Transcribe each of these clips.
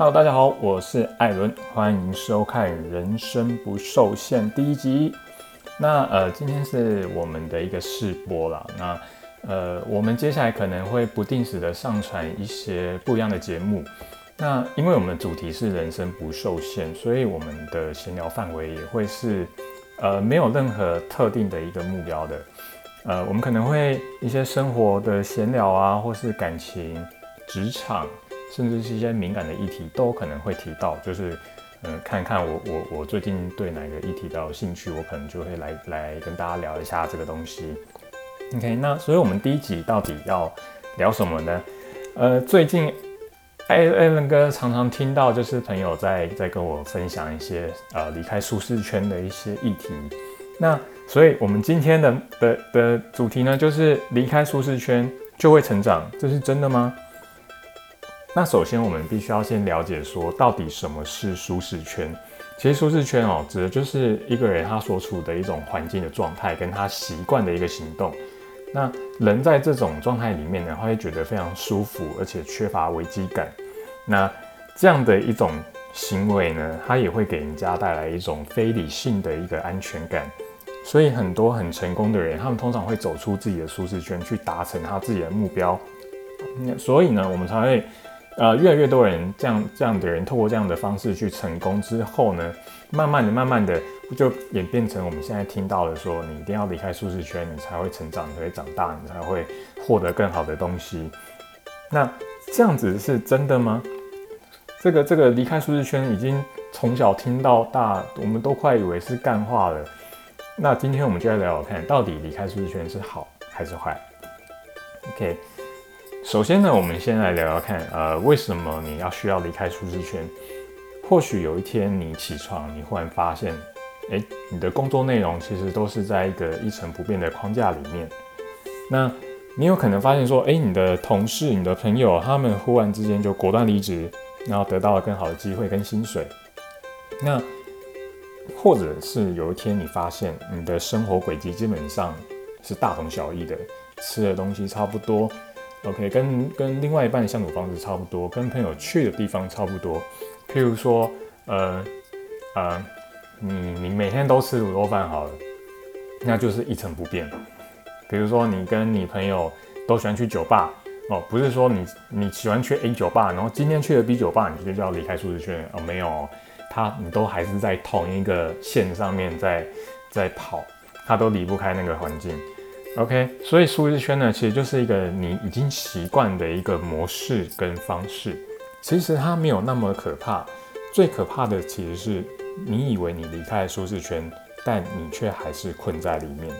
Hello，大家好，我是艾伦，欢迎收看《人生不受限》第一集。那呃，今天是我们的一个试播了。那呃，我们接下来可能会不定时的上传一些不一样的节目。那因为我们主题是人生不受限，所以我们的闲聊范围也会是呃没有任何特定的一个目标的。呃，我们可能会一些生活的闲聊啊，或是感情、职场。甚至是一些敏感的议题都可能会提到，就是，嗯，看看我我我最近对哪个议题比较有兴趣，我可能就会来来跟大家聊一下这个东西。OK，那所以我们第一集到底要聊什么呢？呃，最近艾艾伦哥常常听到就是朋友在在跟我分享一些呃离开舒适圈的一些议题。那所以我们今天的的的主题呢，就是离开舒适圈就会成长，这是真的吗？那首先，我们必须要先了解说，到底什么是舒适圈？其实舒适圈哦，指的就是一个人他所处的一种环境的状态，跟他习惯的一个行动。那人在这种状态里面呢，他会觉得非常舒服，而且缺乏危机感。那这样的一种行为呢，它也会给人家带来一种非理性的一个安全感。所以很多很成功的人，他们通常会走出自己的舒适圈，去达成他自己的目标。所以呢，我们才会。呃，越来越多人这样这样的人，透过这样的方式去成功之后呢，慢慢的、慢慢的就演变成我们现在听到的说，你一定要离开舒适圈，你才会成长，你才会长大，你才会获得更好的东西。那这样子是真的吗？这个这个离开舒适圈已经从小听到大，我们都快以为是干话了。那今天我们就来聊聊看，到底离开舒适圈是好还是坏？OK。首先呢，我们先来聊聊看，呃，为什么你要需要离开舒适圈？或许有一天你起床，你忽然发现，哎，你的工作内容其实都是在一个一成不变的框架里面。那你有可能发现说，哎，你的同事、你的朋友，他们忽然之间就果断离职，然后得到了更好的机会跟薪水。那或者是有一天你发现，你的生活轨迹基本上是大同小异的，吃的东西差不多。OK，跟跟另外一半的相处方式差不多，跟朋友去的地方差不多。譬如说，呃呃，你你每天都吃卤肉饭好了，那就是一成不变。比如说，你跟你朋友都喜欢去酒吧哦，不是说你你喜欢去 A 酒吧，然后今天去了 B 酒吧，你就要离开舒适圈哦，没有，他你都还是在同一个线上面在在跑，他都离不开那个环境。OK，所以舒适圈呢，其实就是一个你已经习惯的一个模式跟方式。其实它没有那么可怕，最可怕的其实是你以为你离开舒适圈，但你却还是困在里面。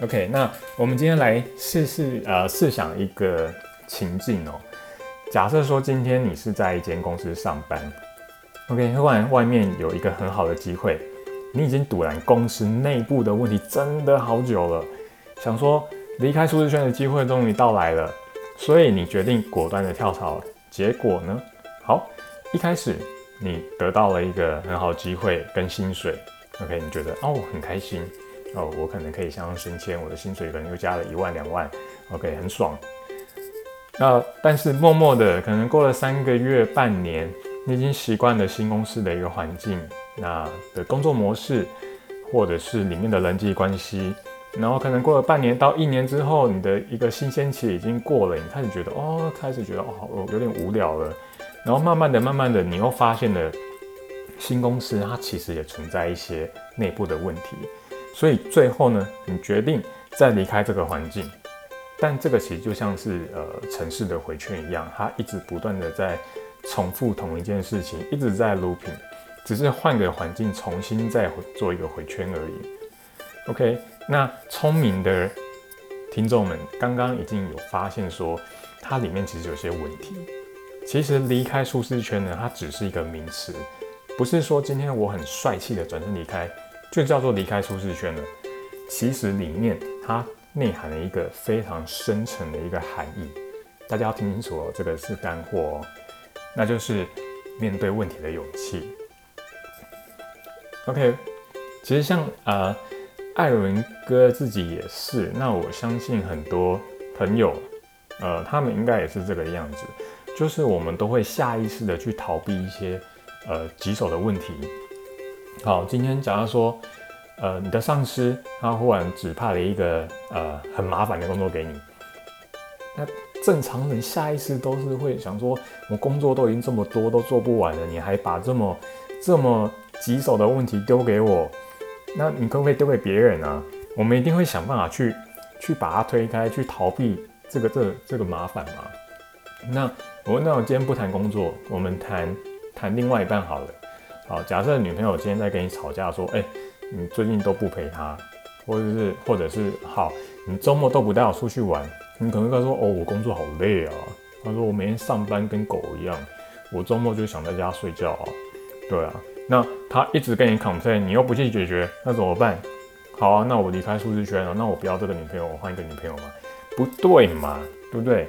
OK，那我们今天来试试呃，试想一个情境哦。假设说今天你是在一间公司上班，OK，忽然外面有一个很好的机会。你已经堵拦公司内部的问题真的好久了，想说离开舒适圈的机会终于到来了，所以你决定果断的跳槽。结果呢？好，一开始你得到了一个很好机会跟薪水，OK，你觉得哦很开心哦，我可能可以向上升迁，我的薪水可能又加了一万两万，OK，很爽。那但是默默的，可能过了三个月、半年，你已经习惯了新公司的一个环境。那的工作模式，或者是里面的人际关系，然后可能过了半年到一年之后，你的一个新鲜期已经过了，你开始觉得哦，开始觉得哦，有点无聊了，然后慢慢的、慢慢的，你又发现了新公司它其实也存在一些内部的问题，所以最后呢，你决定再离开这个环境，但这个其实就像是呃城市的回圈一样，它一直不断的在重复同一件事情，一直在 looping。只是换个环境，重新再做一个回圈而已。OK，那聪明的听众们刚刚已经有发现说，它里面其实有些问题。其实离开舒适圈呢，它只是一个名词，不是说今天我很帅气的转身离开，就叫做离开舒适圈了。其实里面它内含了一个非常深层的一个含义，大家要听清楚哦，这个是干货哦，那就是面对问题的勇气。OK，其实像呃艾伦哥自己也是，那我相信很多朋友，呃，他们应该也是这个样子。就是我们都会下意识的去逃避一些呃棘手的问题。好，今天假如说，呃，你的上司他忽然指派了一个呃很麻烦的工作给你，那正常人下意识都是会想说，我工作都已经这么多都做不完了，你还把这么这么棘手的问题丢给我，那你可不可以丢给别人啊？我们一定会想办法去去把它推开，去逃避这个这这个麻烦嘛。那我那我今天不谈工作，我们谈谈另外一半好了。好，假设女朋友今天在跟你吵架，说，哎，你最近都不陪她，或者是或者是好，你周末都不带我出去玩，你可能会说，哦，我工作好累啊。他说我每天上班跟狗一样，我周末就想在家睡觉啊。对啊，那他一直跟你 complain，你又不去解决，那怎么办？好啊，那我离开舒适圈了，那我不要这个女朋友，我换一个女朋友嘛？不对嘛，对不对？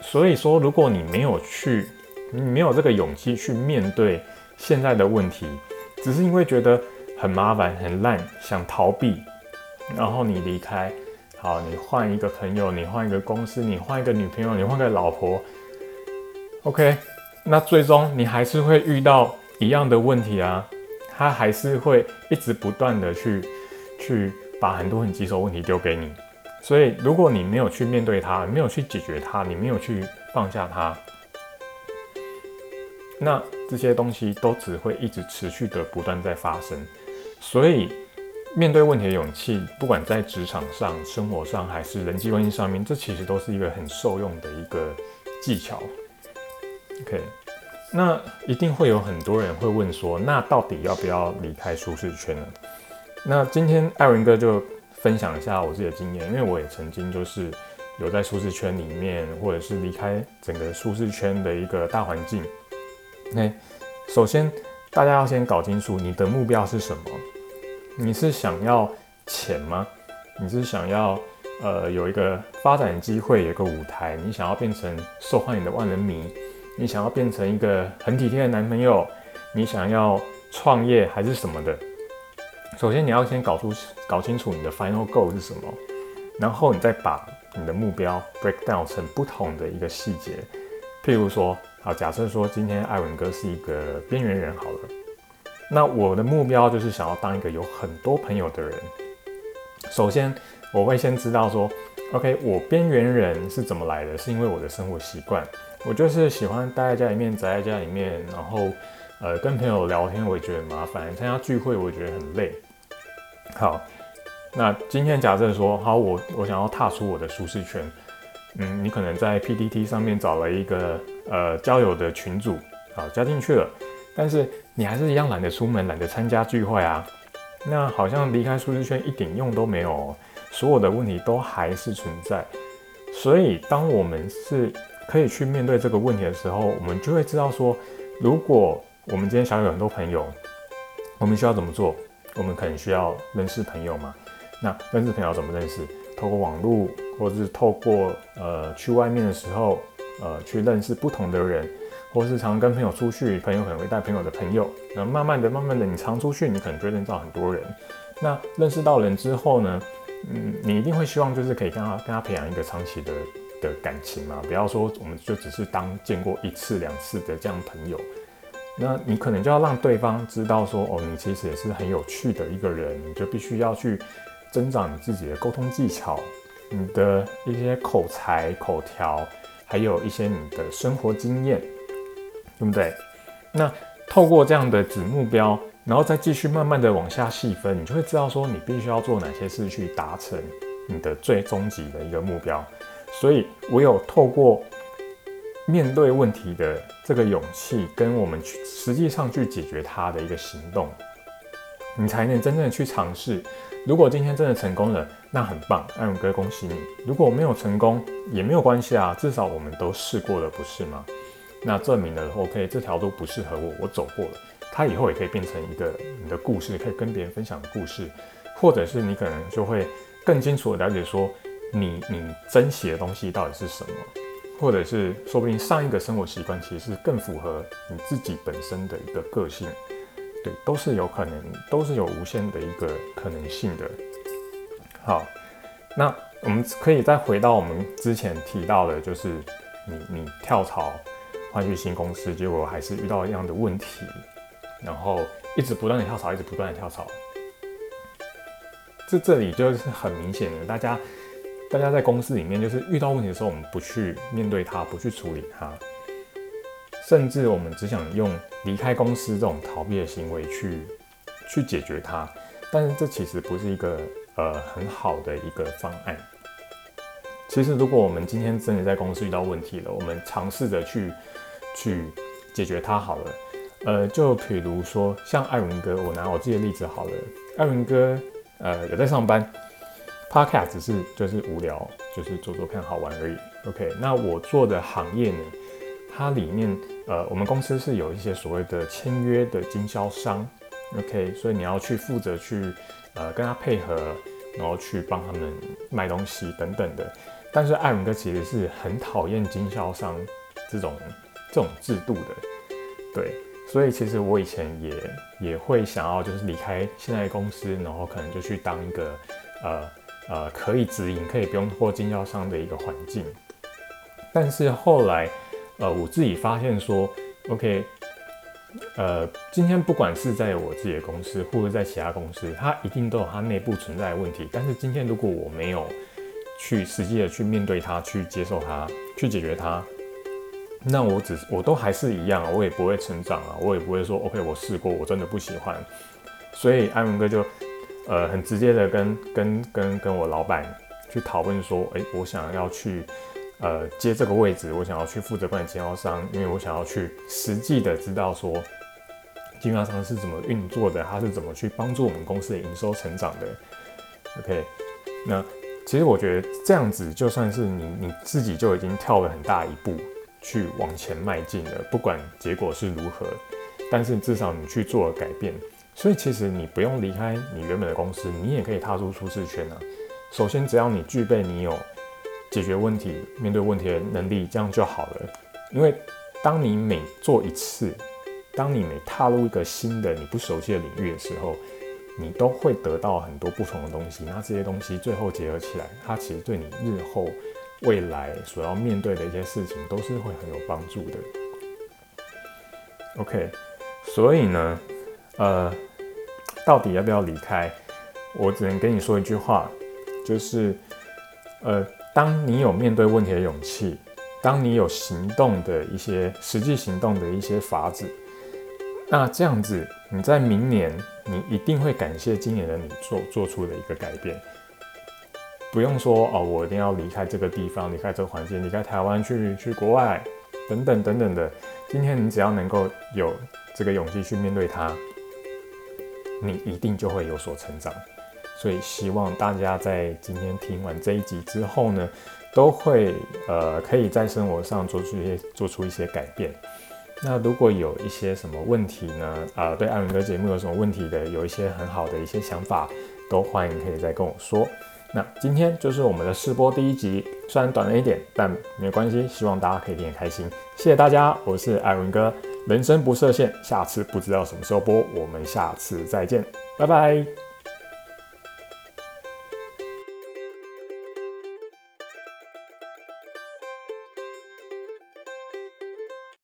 所以说，如果你没有去，你没有这个勇气去面对现在的问题，只是因为觉得很麻烦、很烂，想逃避，然后你离开，好，你换一个朋友，你换一个公司，你换一个女朋友，你换个老婆，OK，那最终你还是会遇到一样的问题啊，他还是会一直不断的去去把很多很棘手问题丢给你。所以，如果你没有去面对它，没有去解决它，你没有去放下它，那这些东西都只会一直持续的不断在发生。所以，面对问题的勇气，不管在职场上、生活上，还是人际关系上面，这其实都是一个很受用的一个技巧。OK，那一定会有很多人会问说，那到底要不要离开舒适圈呢？那今天艾文哥就。分享一下我自己的经验，因为我也曾经就是有在舒适圈里面，或者是离开整个舒适圈的一个大环境。那首先大家要先搞清楚你的目标是什么？你是想要钱吗？你是想要呃有一个发展机会，有一个舞台？你想要变成受欢迎的万人迷？你想要变成一个很体贴的男朋友？你想要创业还是什么的？首先，你要先搞出、搞清楚你的 final goal 是什么，然后你再把你的目标 break down 成不同的一个细节。譬如说，好，假设说今天艾文哥是一个边缘人，好了，那我的目标就是想要当一个有很多朋友的人。首先，我会先知道说，OK，我边缘人是怎么来的？是因为我的生活习惯，我就是喜欢待在家里面，宅在家里面，然后呃跟朋友聊天，我也觉得很麻烦；参加聚会，我也觉得很累。好，那今天假设说，好，我我想要踏出我的舒适圈，嗯，你可能在 PPT 上面找了一个呃交友的群组，好加进去了，但是你还是一样懒得出门，懒得参加聚会啊，那好像离开舒适圈一点用都没有，所有的问题都还是存在，所以当我们是可以去面对这个问题的时候，我们就会知道说，如果我们今天想有很多朋友，我们需要怎么做？我们可能需要认识朋友嘛？那认识朋友怎么认识？透过网络，或者是透过呃去外面的时候，呃去认识不同的人，或是常跟朋友出去，朋友可能会带朋友的朋友。那慢慢的、慢慢的，你常出去，你可能就会认识到很多人。那认识到人之后呢，嗯，你一定会希望就是可以跟他跟他培养一个长期的的感情嘛？不要说我们就只是当见过一次两次的这样朋友。那你可能就要让对方知道说，哦，你其实也是很有趣的一个人，你就必须要去增长你自己的沟通技巧，你的一些口才、口条，还有一些你的生活经验，对不对？那透过这样的子目标，然后再继续慢慢的往下细分，你就会知道说，你必须要做哪些事去达成你的最终极的一个目标。所以，唯有透过。面对问题的这个勇气，跟我们去实际上去解决它的一个行动，你才能真正去尝试。如果今天真的成功了，那很棒，艾文哥恭喜你。如果没有成功，也没有关系啊，至少我们都试过了，不是吗？那证明了 OK，这条路不适合我，我走过了，它以后也可以变成一个你的故事，可以跟别人分享的故事，或者是你可能就会更清楚的了解说，你你珍惜的东西到底是什么。或者是说不定上一个生活习惯其实是更符合你自己本身的一个个性，对，都是有可能，都是有无限的一个可能性的。好，那我们可以再回到我们之前提到的，就是你你跳槽换去新公司，结果还是遇到一样的问题，然后一直不断的跳槽，一直不断的跳槽。这这里就是很明显的，大家大家在公司里面就是遇到问题的时候，我们不去面对它，不去处理它，甚至我们只想用离开公司这种逃避的行为去去解决它，但是这其实不是一个呃很好的一个方案。其实如果我们今天真的在公司遇到问题了，我们尝试着去去解决它好了。呃，就比如说像艾伦哥，我拿我自己的例子好了，艾伦哥。呃，有在上班，Podcast 只是就是无聊，就是做做看好玩而已。OK，那我做的行业呢，它里面呃，我们公司是有一些所谓的签约的经销商，OK，所以你要去负责去呃跟他配合，然后去帮他们卖东西等等的。但是艾伦哥其实是很讨厌经销商这种这种制度的，对。所以其实我以前也也会想要，就是离开现在公司，然后可能就去当一个呃呃可以直营、可以不用过经销商的一个环境。但是后来，呃，我自己发现说，OK，呃，今天不管是在我自己的公司，或者在其他公司，它一定都有它内部存在的问题。但是今天如果我没有去实际的去面对它、去接受它、去解决它。那我只我都还是一样，我也不会成长啊，我也不会说 OK，我试过，我真的不喜欢。所以安文哥就呃很直接的跟跟跟跟我老板去讨论说，哎，我想要去呃接这个位置，我想要去负责管理经销商，因为我想要去实际的知道说经销商是怎么运作的，他是怎么去帮助我们公司的营收成长的。OK，那其实我觉得这样子就算是你你自己就已经跳了很大一步。去往前迈进的，不管结果是如何，但是至少你去做了改变，所以其实你不用离开你原本的公司，你也可以踏出舒适圈啊。首先，只要你具备你有解决问题、面对问题的能力，这样就好了。因为当你每做一次，当你每踏入一个新的你不熟悉的领域的时候，你都会得到很多不同的东西。那这些东西最后结合起来，它其实对你日后。未来所要面对的一些事情都是会很有帮助的。OK，所以呢，呃，到底要不要离开？我只能跟你说一句话，就是，呃，当你有面对问题的勇气，当你有行动的一些实际行动的一些法子，那这样子你在明年，你一定会感谢今年的你做做出的一个改变。不用说哦，我一定要离开这个地方，离开这个环境，离开台湾去去国外，等等等等的。今天你只要能够有这个勇气去面对它，你一定就会有所成长。所以希望大家在今天听完这一集之后呢，都会呃可以在生活上做出一些做出一些改变。那如果有一些什么问题呢？啊，对艾伦哥节目有什么问题的，有一些很好的一些想法，都欢迎可以再跟我说。那今天就是我们的试播第一集，虽然短了一点，但没有关系，希望大家可以听开心。谢谢大家，我是艾文哥，人生不设限，下次不知道什么时候播，我们下次再见，拜拜。